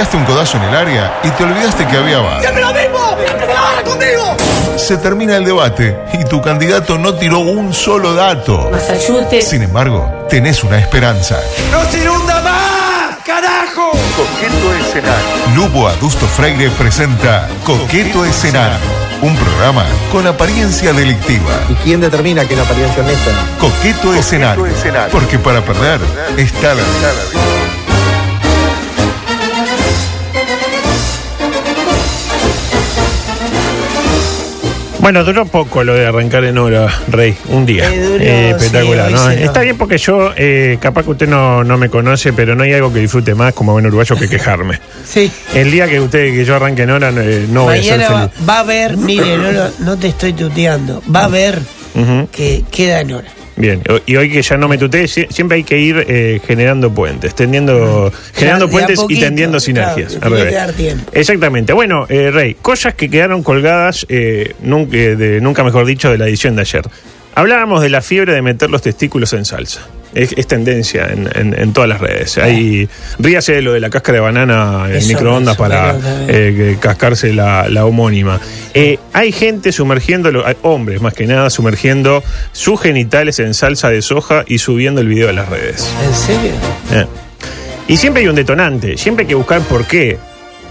pegaste un codazo en el área y te olvidaste que había bar. ¡Siempre lo mismo! ¡Que se la conmigo! Se termina el debate y tu candidato no tiró un solo dato. Masayute. Sin embargo, tenés una esperanza. ¡No se inunda más! ¡Carajo! Coqueto Escenario. Lugo Adusto Freire presenta Coqueto Escenario. Un programa con apariencia delictiva. ¿Y quién determina que la apariencia honesta? Coqueto Escenario. Porque para perder está la vida. Bueno, duró poco lo de arrancar en hora, Rey, un día. Eh, duró, Eh, espectacular, sí, ¿no? Está bien porque yo, eh, capaz que usted no, no me conoce, pero no hay algo que disfrute más como buen uruguayo que quejarme. Sí. El día que usted, que yo arranque en hora, eh, no voy a ser Mañana va, feliz. va a haber, mire, no, te estoy tuteando, va a haber que queda en hora. Bien, y hoy que ya no me tutee, sie- siempre hay que ir eh, generando puentes, tendiendo, generando a puentes y tendiendo sinergias. claro, revés. dar tiempo. Exactamente. Bueno, eh, Rey, cosas que quedaron colgadas, eh, nunca, eh, de, nunca mejor dicho, de la edición de ayer. Hablábamos de la fiebre de meter los testículos en salsa. Es, es tendencia en, en- en todas las redes. Hay, ríase de lo de la cáscara de banana en Eso, microondas eso, para eh, cascarse la, la homónima. Eh, hay gente sumergiendo, hay hombres más que nada, sumergiendo sus genitales en salsa de soja y subiendo el video a las redes. ¿En serio? Eh. Y siempre hay un detonante, siempre hay que buscar por qué,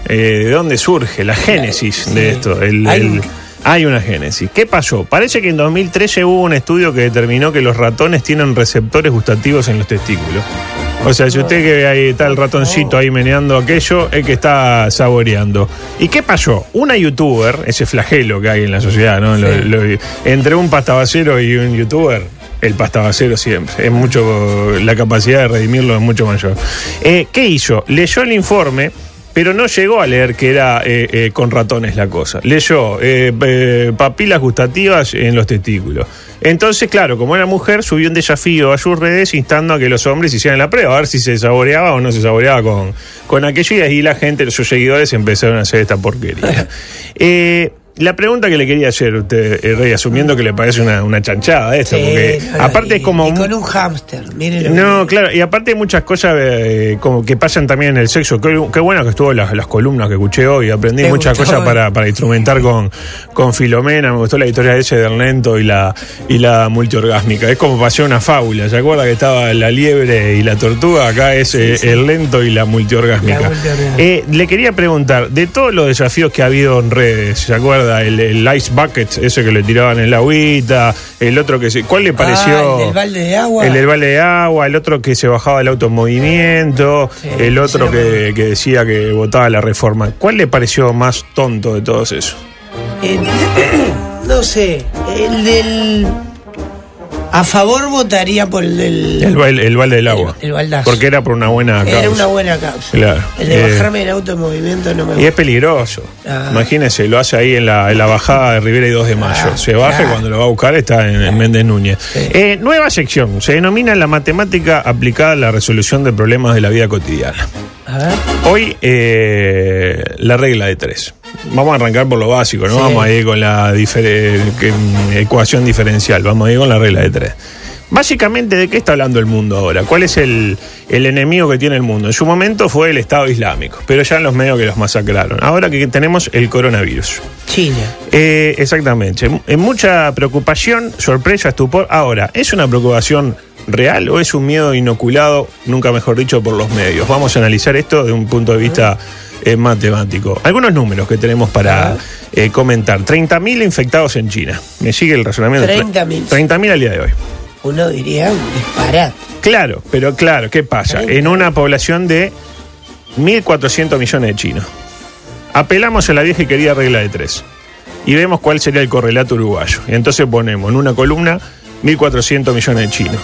eh, de dónde surge la génesis Sí. de esto. El- hay una génesis. ¿Qué pasó? Parece que en 2013 hubo un estudio que determinó que los ratones tienen receptores gustativos en los testículos. O sea, si usted que ve ahí está el ratoncito ahí meneando aquello, es que está saboreando. ¿Y qué pasó? Una youtuber, ese flagelo que hay en la sociedad, ¿no? Lo- lo- entre un pastabacero y un youtuber, el pastabacero siempre. Es mucho, la capacidad de redimirlo es mucho mayor. Eh, ¿Qué hizo? Leyó el informe. Pero no llegó a leer que era eh, eh, con ratones la cosa. Leyó eh, eh, papilas gustativas en los testículos. Entonces, claro, como era mujer, subió un desafío a sus redes instando a que los hombres hicieran la prueba, a ver si se saboreaba o no se saboreaba con, con aquello. Y ahí la gente, sus seguidores, empezaron a hacer esta porquería. La pregunta que le quería hacer, usted, eh, Rey, asumiendo que le parece una, una chanchada esto, Sí, porque aparte y- es como... y con un hámster, mire lo no, que- claro, y aparte hay muchas cosas eh, como que pasan también en el sexo. Qué, qué bueno que estuvo las, las columnas que escuché hoy. Aprendí Me muchas gustó, cosas para, para instrumentar con, con Filomena. Me gustó la historia ese del lento y la, y la multiorgásmica. Es como pasó una fábula. ¿Se acuerda que estaba la liebre y la tortuga? Acá es eh, el lento y la multiorgásmica. La multiorgásmica. Eh, le quería preguntar, de todos los desafíos que ha habido en redes, ¿se acuerda? El, el ice bucket, ese que le tiraban en la agüita, el otro que se... ¿Cuál le pareció? Ah, el del balde de agua. El del balde de agua, el otro que se bajaba el auto en movimiento, Sí, el otro que, que decía que votaba la reforma. ¿Cuál le pareció más tonto de todos esos? Eh, no sé, el del... A favor votaría por el del... El, bal- el balde del agua. El- el baldazo. Porque era por una buena causa. Era una buena causa. Claro. El de Eh, bajarme el auto en movimiento no me Y gusta. es peligroso. Ah. Imagínese, lo hace ahí en la, en la bajada de Rivera y 2 de mayo. Ah, se baja y cuando lo va a buscar está en, en Méndez Núñez. Sí. Eh, nueva sección. Se denomina la matemática aplicada a la resolución de problemas de la vida cotidiana. A ver. Hoy, eh, la regla de tres. Vamos a arrancar por lo básico, ¿no? Sí. Vamos a ir con la difere- que- mm, ecuación diferencial, vamos a ir con la regla de tres. Básicamente, ¿de qué está hablando el mundo ahora? ¿Cuál es el, el enemigo que tiene el mundo? En su momento fue el Estado Islámico, pero ya en los medios que los masacraron. Ahora que tenemos el coronavirus. China. Eh, exactamente. En mucha preocupación, sorpresa, estupor. Ahora, ¿es una preocupación real o es un miedo inoculado, nunca mejor dicho, por los medios? Vamos a analizar esto de un punto de vista eh, matemático. Algunos números que tenemos para eh, comentar. 30.000 infectados en China. ¿Me sigue el razonamiento? 30.000. 30.000 al día de hoy. Uno diría un disparate. Claro, pero claro, ¿qué pasa? En una población de 1.400 millones de chinos. Apelamos a la vieja y querida regla de tres. Y vemos cuál sería el correlato uruguayo. Y entonces ponemos en una columna 1.400 millones de chinos.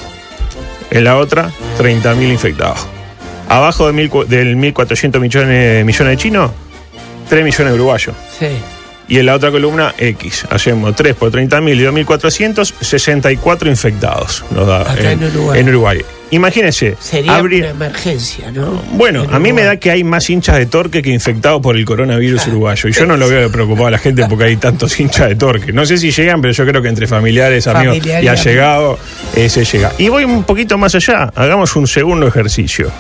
En la otra, 30.000 infectados. Abajo de mil del 1.400 millones, millones de chinos, 3 millones de uruguayos. Sí. Y en la otra columna, X. Hacemos 3 por 30.000 y 2.400, 64 infectados. Nos da Acá en Uruguay. En Uruguay. Imagínense. Sería abrir- una emergencia, ¿no? bueno, En a mí me da que hay más hinchas de torque que infectados por el coronavirus uruguayo. Y yo no lo veo preocupado a la gente porque hay tantos hinchas de torque. No sé si llegan, pero yo creo que entre familiares, amigos Familiar y allegados, eh, se llega. Y voy un poquito más allá. Hagamos un segundo ejercicio.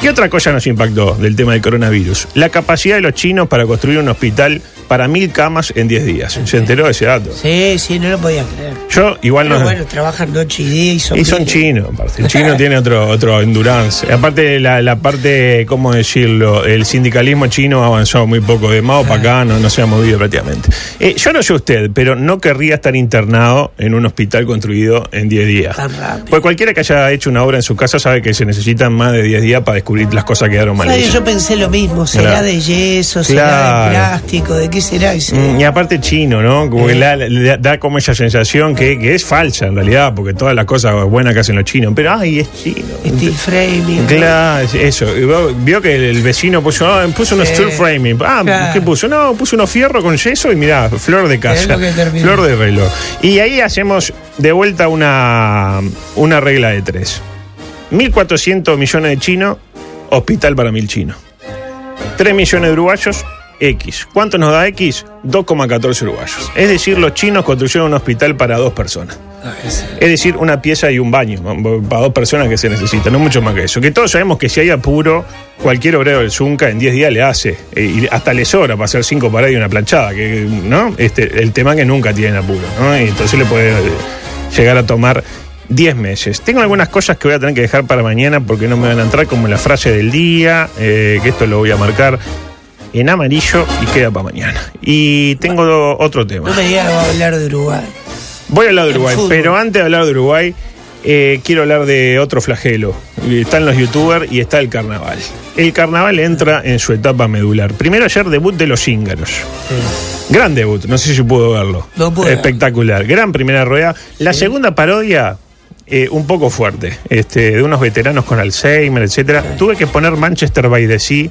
¿Qué otra cosa nos impactó del tema del coronavirus? La capacidad de los chinos para construir un hospital para mil camas en 10 días. ¿Se enteró de ese dato? Sí, sí, no lo podía creer. Yo igual Pero no... bueno, trabajan noche y día y son. Y son chinos, aparte. El chino tiene otro, otro endurance. Aparte, la, la parte, ¿cómo decirlo? El sindicalismo chino ha avanzado muy poco. De Mao para acá no, no se ha movido prácticamente. Eh, yo no sé usted, pero no querría estar internado en un hospital construido en 10 días. Tan rápido. Pues cualquiera que haya hecho una obra en su casa sabe que se necesitan más de 10 días para descubrir las cosas que quedaron mal. Yo pensé lo mismo. ¿Será Claro. de yeso? ¿Será Claro. de plástico? ¿De qué será? Y se- Mm, Y aparte chino, ¿no? Como que Eh. la- le da como esa sensación que, que es falsa en realidad, porque todas las cosas buenas que hacen los chinos. Pero, ay, es chino. Steel framing. Claro, es- eso. Y Vio que el vecino puso, ah, puso unos Sí. steel framing. Ah, Claro. ¿qué puso? No, puso unos fierros con yeso y mirá, flor de casa. lo que terminó. Flor de reloj. Y ahí hacemos de vuelta una, una regla de tres. 1.400 millones de chinos, hospital para mil chinos. 3 millones de uruguayos, X. ¿Cuánto nos da X? 2,14 uruguayos. Es decir, los chinos construyeron un hospital para dos personas. Es decir, una pieza y un baño para dos personas que se necesita, no mucho más que eso. Que todos sabemos que si hay apuro, cualquier obrero del Zunca en 10 días le hace, eh, y hasta le sobra para hacer cinco paradas y una planchada, que, ¿no? Este, el tema que nunca tienen apuro, ¿no? Y entonces le puede eh, llegar a tomar 10 meses. Tengo algunas cosas que voy a tener que dejar para mañana porque no me van a entrar, como la frase del día, eh, que esto lo voy a marcar en amarillo y queda para mañana. Y tengo otro tema. No me digas que va a hablar de Uruguay. Voy a hablar de Uruguay, pero antes de hablar de Uruguay, eh, quiero hablar de otro flagelo. Están los youtubers y está el carnaval. El carnaval entra en su etapa medular. Primero ayer debut de los íngaros. Gran debut, no sé si pudo verlo. No pude. Espectacular. Gran primera rueda. La segunda parodia, eh, un poco fuerte. Este, de unos veteranos con Alzheimer, etcétera. Tuve que poner Manchester by the Sea.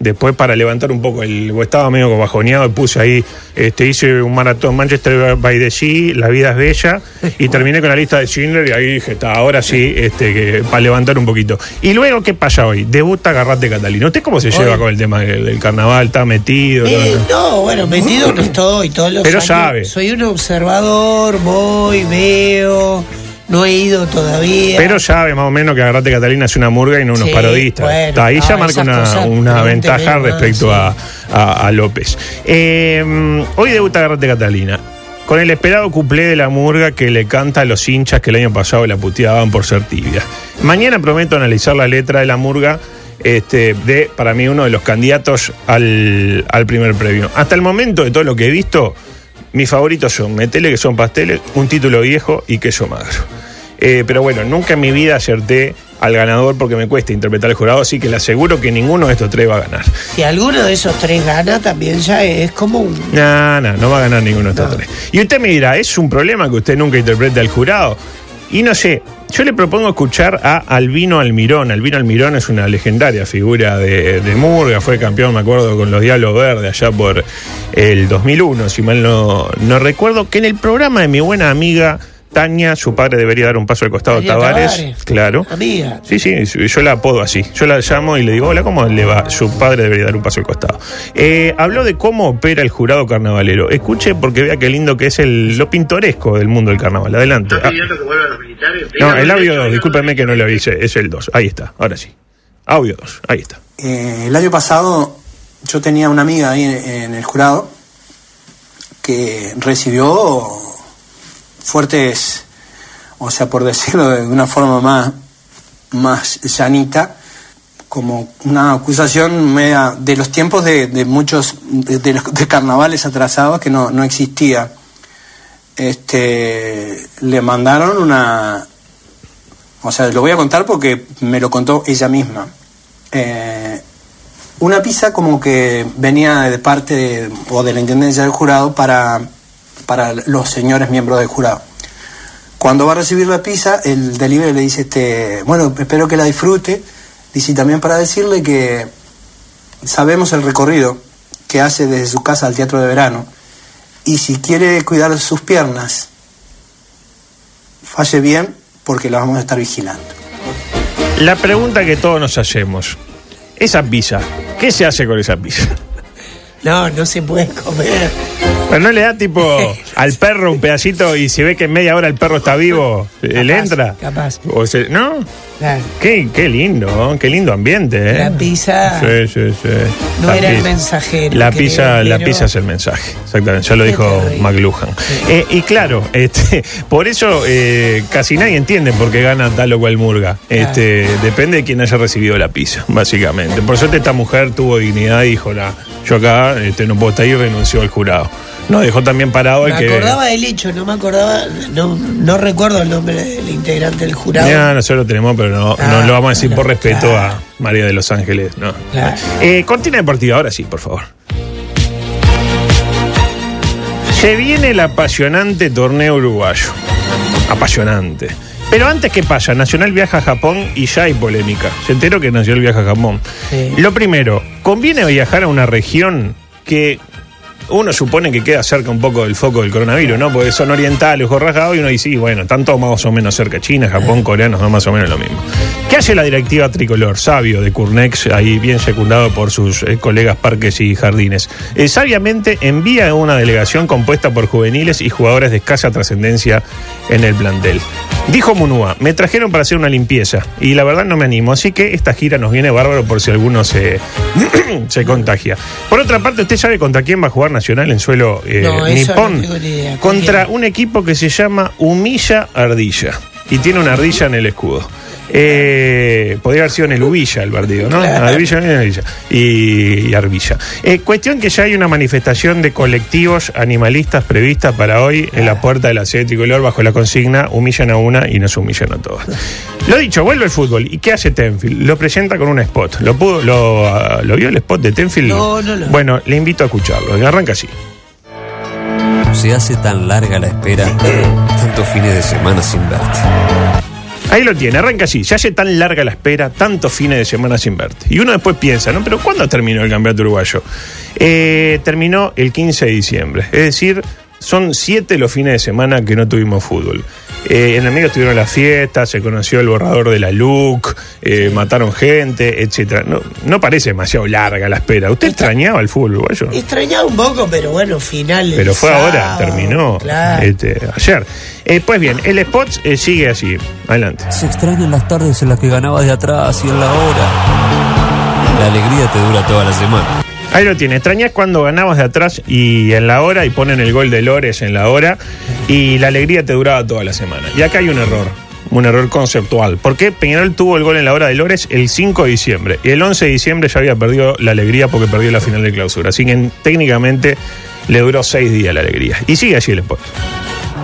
Después para levantar un poco el... Estaba medio bajoneado puse ahí, este, hice un maratón Manchester by the Sea, La vida es bella, y terminé con la lista de Schindler y ahí dije, está, ahora sí, este, que, para levantar un poquito. Y luego, ¿qué pasa hoy? Debuta Garrate Catalino. ¿Usted cómo se Hoy. lleva con el tema del, del carnaval? ¿Está metido? Eh, ¿No? no, bueno, metido no estoy todos los Pero años. sabe. Soy un observador, voy, veo, no he ido todavía. Pero sabe más o menos que Agarrate Catalina es una murga y no unos Sí, parodistas. bueno, ahí ya marca una, ventaja más, respecto sí. a, a- a López. Eh, hoy debuta Agarrate Catalina. Con el esperado cuplé de la murga que le canta a los hinchas que el año pasado la puteaban por ser tibia. Mañana prometo analizar la letra de la murga este, de, para mí, uno de los candidatos al, al primer premio. Hasta el momento de todo lo que he visto, mis favoritos son Metele, que son pasteles, un título viejo y queso magro. Eh, pero bueno, nunca en mi vida acerté al ganador porque me cuesta interpretar al jurado, así que le aseguro que ninguno de estos tres va a ganar. Si alguno de esos tres gana, también ya es como un. No, no, no va a ganar ninguno de estos No. tres. Y usted me dirá, ¿es un problema que usted nunca interprete al jurado? Y no sé, yo le propongo escuchar a Albino Almirón. Albino Almirón es una legendaria figura de, de Murga, fue campeón, me acuerdo, con los Diablos Verdes allá por el 2001, si mal no, no recuerdo, que en el programa de mi buena amiga Tania, su padre debería dar un paso al costado Tania Tavares, Tavares. claro. Amiga. Sí, sí, yo la apodo así. Yo la llamo y le digo, hola, ¿cómo le va? Su padre debería dar un paso al costado. Eh, habló de cómo opera el jurado carnavalero. Escuche porque vea qué lindo que es el, lo pintoresco del mundo del carnaval. Adelante. Ah, pidiendo que vuelvan los militares? no, el audio 2, discúlpeme que no lo hice, es el 2. Ahí está, ahora sí. Audio 2, ahí está. Eh, el año pasado yo tenía una amiga ahí en, en el jurado que recibió fuertes, o sea, por decirlo de una forma más, más llanita, como una acusación media de los tiempos de, de muchos, de, los- de carnavales atrasados que no, no existía. Este, le mandaron una, o sea, lo voy a contar porque me lo contó ella misma. Eh, una pizza como que venía de parte o de la intendencia del jurado para, para los señores miembros del jurado. Cuando va a recibir la pizza, el delivery le dice, este, bueno, espero que la disfrute. Dice también para decirle que sabemos el recorrido que hace desde su casa al teatro de verano. Y si quiere cuidar sus piernas, falle bien porque la vamos a estar vigilando. La pregunta que todos nos hacemos, esa pizza, ¿qué se hace con esa pizza? No, no se puede comer. Pero no le da tipo al perro un pedacito y si ve que en media hora el perro está vivo, ¿le Capaz, entra? capaz. O se- ¿No? Claro. Qué, qué lindo, qué lindo ambiente, ¿eh? La pizza Sí, sí, sí. no La era el pizza. mensajero. La pizza, la pizza es el mensaje, exactamente. Ya lo dijo. McLuhan. Eh, y claro, este, por eso eh, casi nadie entiende por qué gana tal o cual murga. Este, depende de quién haya recibido la pizza, básicamente. Por suerte esta mujer tuvo dignidad y dijo, "Nah, yo acá este, no puedo estar ahí y renunció al jurado. No, dejó también parado Me el que. acordaba del hecho, no me acordaba, no, no recuerdo el nombre del integrante del jurado. Ya, nosotros lo tenemos, pero no, Ah, no lo vamos a decir por respeto claro. a María de los Ángeles. No. Claro. Eh, cortina deportiva, ahora sí, por favor. Se viene el apasionante torneo uruguayo. Apasionante. Pero antes, ¿qué pasa? Nacional viaja a Japón y ya hay polémica. Se enteró que Nacional viaja a Japón. Sí. Lo primero, ¿conviene viajar a una región que uno supone que queda cerca un poco del foco del coronavirus, ¿no? Porque son orientales, ojos rasgados, y uno dice, sí, bueno, están todos más o menos cerca. China, Japón, coreanos, no más o menos lo mismo. ¿Qué hace la directiva tricolor? Sabio de Curnex, ahí bien secundado por sus eh, colegas Parques y Jardines. Eh, sabiamente envía una delegación compuesta por juveniles y jugadores de escasa trascendencia en el plantel. Dijo Munúa, me trajeron para hacer una limpieza y la verdad no me animo, así que esta gira nos viene bárbaro por si alguno se, se contagia. Por otra parte, ¿usted sabe contra quién va a jugar Nacional en suelo eh, No, nipón? no tengo ni idea. ¿Con Contra un equipo que se llama Humilla Ardilla y tiene una ardilla en el escudo. Eh, podría haber sido en el Ubilla el partido, ¿no? Claro. Ardilla, Ardilla y, y Arbilla. Eh, cuestión que ya hay una manifestación de colectivos animalistas prevista para hoy en la puerta de la sede tricolor bajo la consigna humillan a una y nos humillan a todas. Lo dicho, vuelve el fútbol. ¿Y qué hace Tenfield? Lo presenta con un spot. ¿Lo, pudo, lo, ah, ¿lo vio el spot de Tenfield? No, no lo vi. Bueno, le invito a escucharlo. Arranca así. Se hace tan larga la espera, tantos fines de semana sin verte. Ahí lo tiene, arranca así. Se hace tan larga la espera, tantos fines de semana sin verte. Y uno después piensa, ¿no? Pero ¿cuándo terminó el campeonato uruguayo? Eh, terminó el 15 de diciembre. Es decir, son siete los fines de semana que no tuvimos fútbol. Eh, en el medio estuvieron las fiestas, se conoció el borrador de la LUC, eh, mataron gente, etcétera. No, no parece demasiado larga la espera. ¿Usted extrañaba el fútbol uruguayo? Extrañaba un poco, pero bueno, final. Pero fue ahora, terminó Claro. este, ayer. Eh, pues bien, el spot eh, sigue así. Adelante. Se extrañan las tardes en las que ganabas de atrás y en la hora. La alegría te dura toda la semana. Ahí lo tiene. Extrañas cuando ganabas de atrás y en la hora y ponen el gol de Lores en la hora y la alegría te duraba toda la semana. Y acá hay un error. Un error conceptual. Porque Peñarol tuvo el gol en la hora de Lores el 5 de diciembre. Y el 11 de diciembre ya había perdido la alegría porque perdió la final de clausura. Así que técnicamente le duró seis días la alegría. Y sigue así el spot.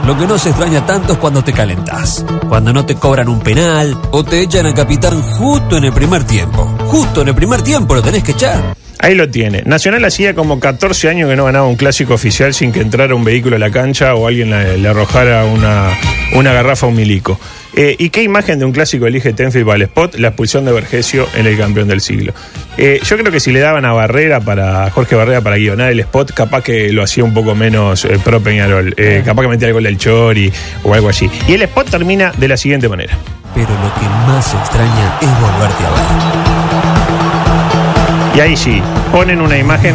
Lo que no se extraña tanto es cuando te calentás. Cuando no te cobran un penal o te echan a capitán justo en el primer tiempo. Justo en el primer tiempo lo tenés que echar. Ahí lo tiene. Nacional hacía como 14 años que no ganaba un clásico oficial sin que entrara un vehículo a la cancha o alguien le, le arrojara una, una garrafa a un milico. Eh, ¿Y qué imagen de un clásico elige Tenfield para el spot? La expulsión de Vergesio en el campeón del siglo. Eh, yo creo que si le daban a Barrera para a Jorge Barrera para guionar el spot, capaz que lo hacía un poco menos eh, pro Peñarol. Eh, capaz que metía el gol del Chori o algo así. Y el spot termina de la siguiente manera. Pero lo que más extraña es volverte a ver. Y ahí sí, ponen una imagen.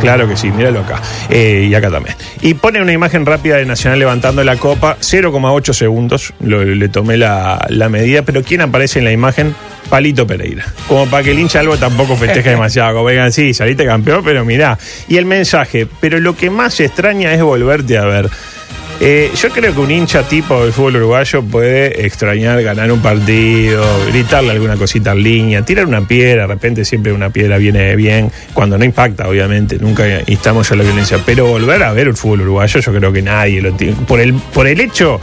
Claro que sí, míralo acá. Eh, y acá también. Y ponen una imagen rápida de Nacional levantando la copa, 0,8 segundos. Lo- le tomé la, la medida, pero ¿quién aparece en la imagen? Palito Pereira. Como para que el hincha algo tampoco festeje demasiado. Como vengan, sí, saliste campeón, pero mirá. Y el mensaje, pero lo que más extraña es volverte a ver. Eh, yo creo que un hincha tipo del fútbol uruguayo puede extrañar ganar un partido, gritarle alguna cosita en línea, tirar una piedra, de repente siempre una piedra viene bien, cuando no impacta, obviamente, nunca instamos a la violencia, pero volver a ver el fútbol uruguayo, yo creo que nadie lo tiene. Por el, por el hecho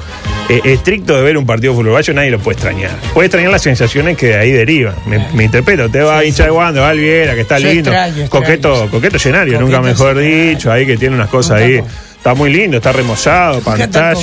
eh, estricto de ver un partido de fútbol uruguayo, nadie lo puede extrañar. Puede extrañar las sensaciones que de ahí derivan. Me, me interpreto, te va a hincha de Wanda, va a Alviera, que está Yo lindo, extraño, extraño, coqueto, sí. coqueto escenario, nunca mejor escenario. dicho, ahí que tiene unas cosas ahí. Está muy lindo, está remozado, tan pantalla.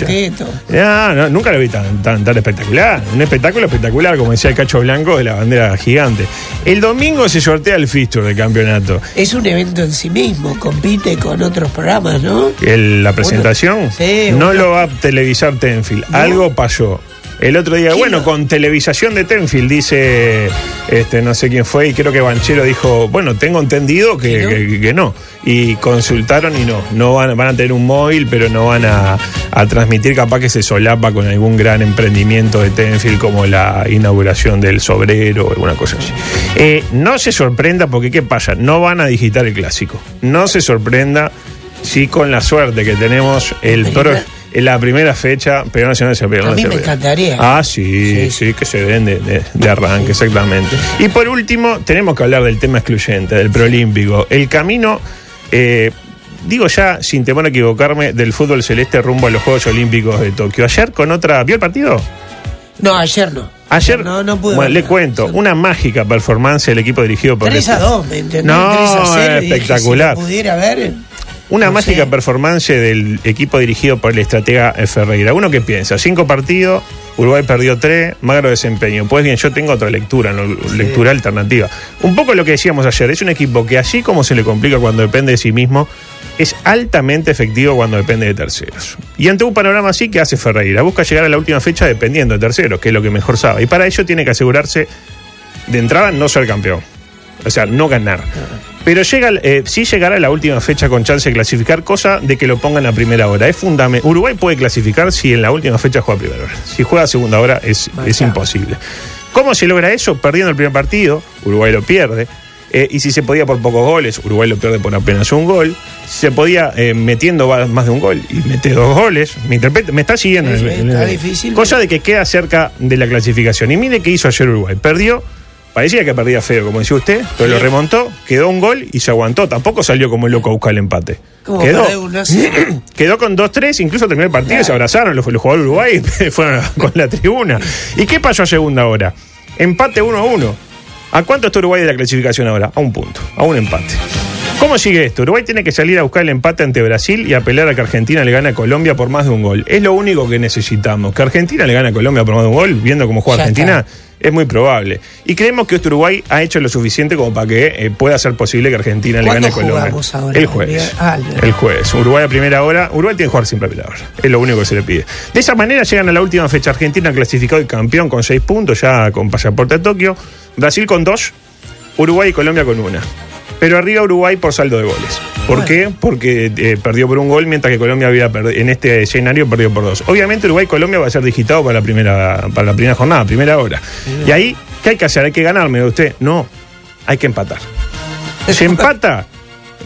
Ya, no, nunca lo vi tan, tan, tan espectacular. Un espectáculo espectacular, como decía el Cacho Blanco de la bandera gigante. El domingo se sortea el fixture del campeonato. Es un evento en sí mismo, compite con otros programas, ¿no? El- la presentación Sí, no bueno. lo va a televisar Tenfield. ¿No? Algo pasó. El otro día, bueno, con televisación de Tenfield, dice, este, no sé quién fue, y creo que Banchero dijo, bueno, tengo entendido que, que- que no. Y consultaron y no, no van, van a tener un móvil, pero no van a, a transmitir, capaz que se solapa con algún gran emprendimiento de Tenfield, como la inauguración del sobrero o alguna cosa así. Eh, no se sorprenda, porque ¿qué pasa? No van a digitar el clásico. No se sorprenda si con la suerte que tenemos el pro- en la primera fecha, pero Nacional se A mí me encantaría. Ah, sí, sí, que se den de, de- de arranque, exactamente. Y por último, tenemos que hablar del tema excluyente, del proolímpico. El camino, eh, digo ya, sin temor a equivocarme, del fútbol celeste rumbo a los Juegos Olímpicos de Tokio. Ayer con otra. ¿Vio el partido? No, ayer no. Ayer, No, no pude bueno, le cuento, una mágica performance del equipo dirigido por 3 a este- 2, ¿me entendés? No, 3 a 0, y dije, espectacular. si pudiera ver. Una No mágica sé. performance del equipo dirigido por el estratega Ferreira. Uno que piensa, cinco partidos, Uruguay perdió tres, magro desempeño. Pues bien, yo tengo otra lectura, ¿no? lectura alternativa. Un poco lo que decíamos ayer, es un equipo que así como se le complica cuando depende de sí mismo, es altamente efectivo cuando depende de terceros. Y ante un panorama así, ¿qué hace Ferreira? Busca llegar a la última fecha dependiendo de terceros, que es lo que mejor sabe. Y para ello tiene que asegurarse de entrada no ser campeón. O sea, no ganar. Pero llega, eh, sí llegará a la última fecha con chance de clasificar, cosa de que lo pongan a primera hora. Es fundamental. Uruguay puede clasificar si en la última fecha juega a primera hora. Si juega a segunda hora es, es imposible. ¿Cómo se logra eso? Perdiendo el primer partido, Uruguay lo pierde. Eh, y si se podía por pocos goles, Uruguay lo pierde por apenas un gol. Si se podía eh, metiendo más de un gol y mete dos goles. Me, me está siguiendo. Está el- difícil. Cosa de que queda cerca de la clasificación. Y mire qué hizo ayer Uruguay. Perdió, parecía que perdía feo, como decía usted, pero lo remontó, quedó un gol y se aguantó. Tampoco salió como el loco a buscar el empate. ¿Cómo Quedó, quedó con 2-3, incluso terminó el partido y se abrazaron los, los jugadores Uruguay fueron con la tribuna. ¿Y qué pasó a segunda hora? Empate 1-1. ¿A cuánto está Uruguay de la clasificación ahora? A un punto, a un empate. ¿Cómo sigue esto? Uruguay tiene que salir a buscar el empate ante Brasil y apelar a que Argentina le gane a Colombia por más de un gol. Es lo único que necesitamos. Que Argentina le gane a Colombia por más de un gol, viendo cómo juega Ya Argentina, es muy probable. Y creemos que este Uruguay ha hecho lo suficiente como para que eh, pueda ser posible que Argentina le gane a ¿Cuándo Colombia. ahora? El jueves. Ah, el- el jueves. Uruguay a primera hora. Uruguay tiene que jugar siempre a primera hora. Es lo único que se le pide. De esa manera llegan a la última fecha. Argentina clasificado y campeón con seis puntos, ya con pasaporte a Tokio. Brasil con dos. Uruguay y Colombia con una. Pero arriba Uruguay por saldo de goles. ¿Por qué? Porque eh, perdió por un gol, mientras que Colombia había en este escenario perdió por dos. Obviamente Uruguay y Colombia va a ser digitado para la primera, para la primera jornada, primera hora. Y ahí, ¿qué hay que hacer? ¿Hay que ganar, me usted? No, hay que empatar. Se empata.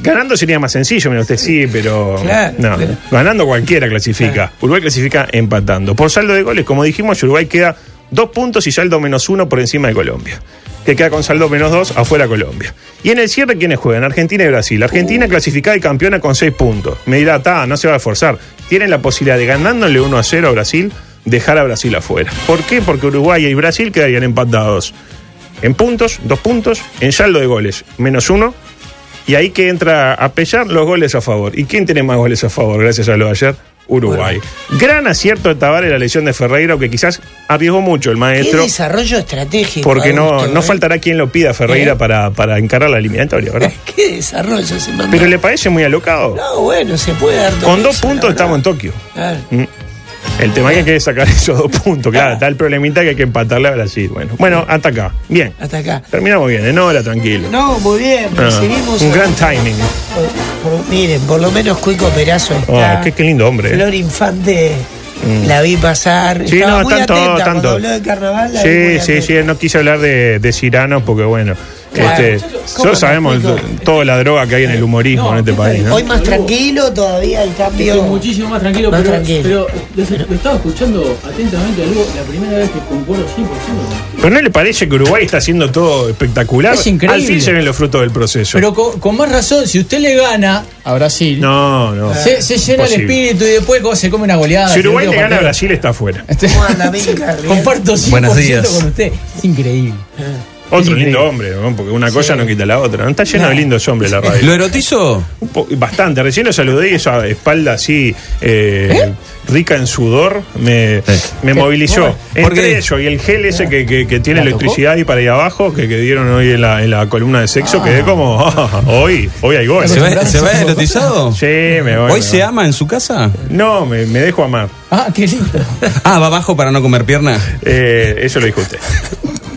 Ganando sería más sencillo, mira usted, sí, pero. Claro, no, pero- ganando cualquiera clasifica. Uruguay clasifica empatando. Por saldo de goles, como dijimos, Uruguay queda dos puntos y saldo menos uno por encima de Colombia. Que queda con saldo menos dos afuera Colombia. Y en el cierre, ¿quiénes juegan? Argentina y Brasil. Argentina clasificada y campeona con seis puntos. Me dirá, ta, no se va a esforzar. Tienen la posibilidad de ganándole 1 a 0 a Brasil, dejar a Brasil afuera. ¿Por qué? Porque Uruguay y Brasil quedarían empatados. En puntos, dos puntos, en saldo de goles, menos uno. Y ahí que entra a pesar los goles a favor. ¿Y quién tiene más goles a favor gracias a lo de ayer? Uruguay. Gran acierto de Tavares la lesión de Ferreira, que quizás arriesgó mucho el Qué maestro. desarrollo estratégico. Porque no, Augusto, no ¿eh? faltará quien lo pida a Ferreira ¿Eh? para, para encarar la eliminatoria, ¿verdad? Qué desarrollo se mandó. Pero le parece muy alocado. No, bueno, se puede dar todo Con dos eso, puntos estamos en Tokio. Claro. Mm. El tema es que hay que sacar esos dos puntos. Claro, está el problemita que hay que empatarle a Brasil. Bueno, bueno hasta acá. Bien. Hasta acá. Terminamos bien, en hora, tranquilo. No, muy bien, Ah, recibimos. un gran timing. por- por- miren, por lo menos Cuico Perazo está. Oh, qué, qué lindo hombre. Flor Infante la vi pasar. Sí, Estaba no, muy tanto, atenta tanto. Cuando habló de carnaval, la vi muy Sí, sí, atenta. sí, no quise hablar de, de Cirano porque, bueno, Claro. este, ¿Cómo nosotros no, sabemos toda la droga que hay en el humorismo en este país, ¿no? Hoy más tranquilo, todavía el cambio. Estoy muchísimo más tranquilo, Más pero, tranquilo. pero lo, lo estaba escuchando atentamente algo la primera vez que concuerdo 100%. Pero ¿no le parece que Uruguay está haciendo todo espectacular? Es increíble. Al fin se ven los frutos del proceso. Pero con, con más razón, si usted le gana a Brasil, no, no. se, se llena el espíritu y después se come una goleada. Si Uruguay le gana a. Brasil, está afuera. Este-. Comparto 100% Buenos días. con usted. Es increíble. Otro lindo hombre, ¿no? porque una cosa no quita la otra. ¿no? Está lleno de lindos hombres la radio. ¿Lo erotizo? Un po- bastante. Recién lo saludé y esa espalda así, eh, rica en sudor, me, me movilizó. ¿Por Entre qué? ellos y el gel ese que, que- que tiene electricidad ahí para ahí abajo, que, que dieron hoy en la, en la columna de sexo, quedé como, "Ah, hoy, hoy hay gol. ¿Se va, ¿se va erotizado? Sí, me voy. ¿Hoy me se voy. ama en su casa? No, me, me dejo amar. Ah, qué lindo. Ah, va abajo para no comer pierna. Eh, eso lo dijo usted.